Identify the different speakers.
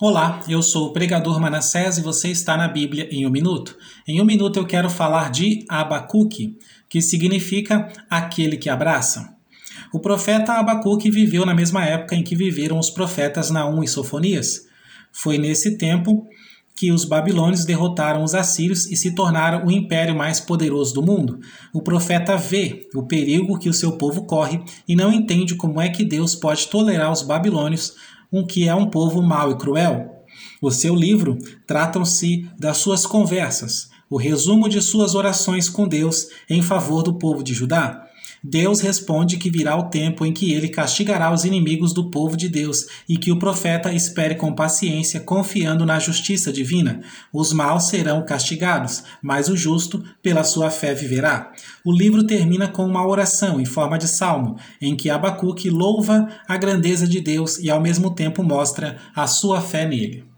Speaker 1: Olá, eu sou o pregador Manassés e você está na Bíblia em um minuto. Em um minuto eu quero falar de Abacuque, que significa aquele que abraça. O profeta Abacuque viveu na mesma época em que viveram os profetas Naum e Sofonias. Foi nesse tempo que os babilônios derrotaram os assírios e se tornaram o império mais poderoso do mundo. O profeta vê o perigo que o seu povo corre e não entende como é que Deus pode tolerar os babilônios um que é um povo mau e cruel. O seu livro tratam-se das suas conversas, o resumo de suas orações com Deus em favor do povo de Judá. Deus responde que virá o tempo em que ele castigará os inimigos do povo de Deus e que o profeta espere com paciência, confiando na justiça divina. Os maus serão castigados, mas o justo, pela sua fé, viverá. O livro termina com uma oração em forma de salmo, em que Abacuque louva a grandeza de Deus e ao mesmo tempo mostra a sua fé nele.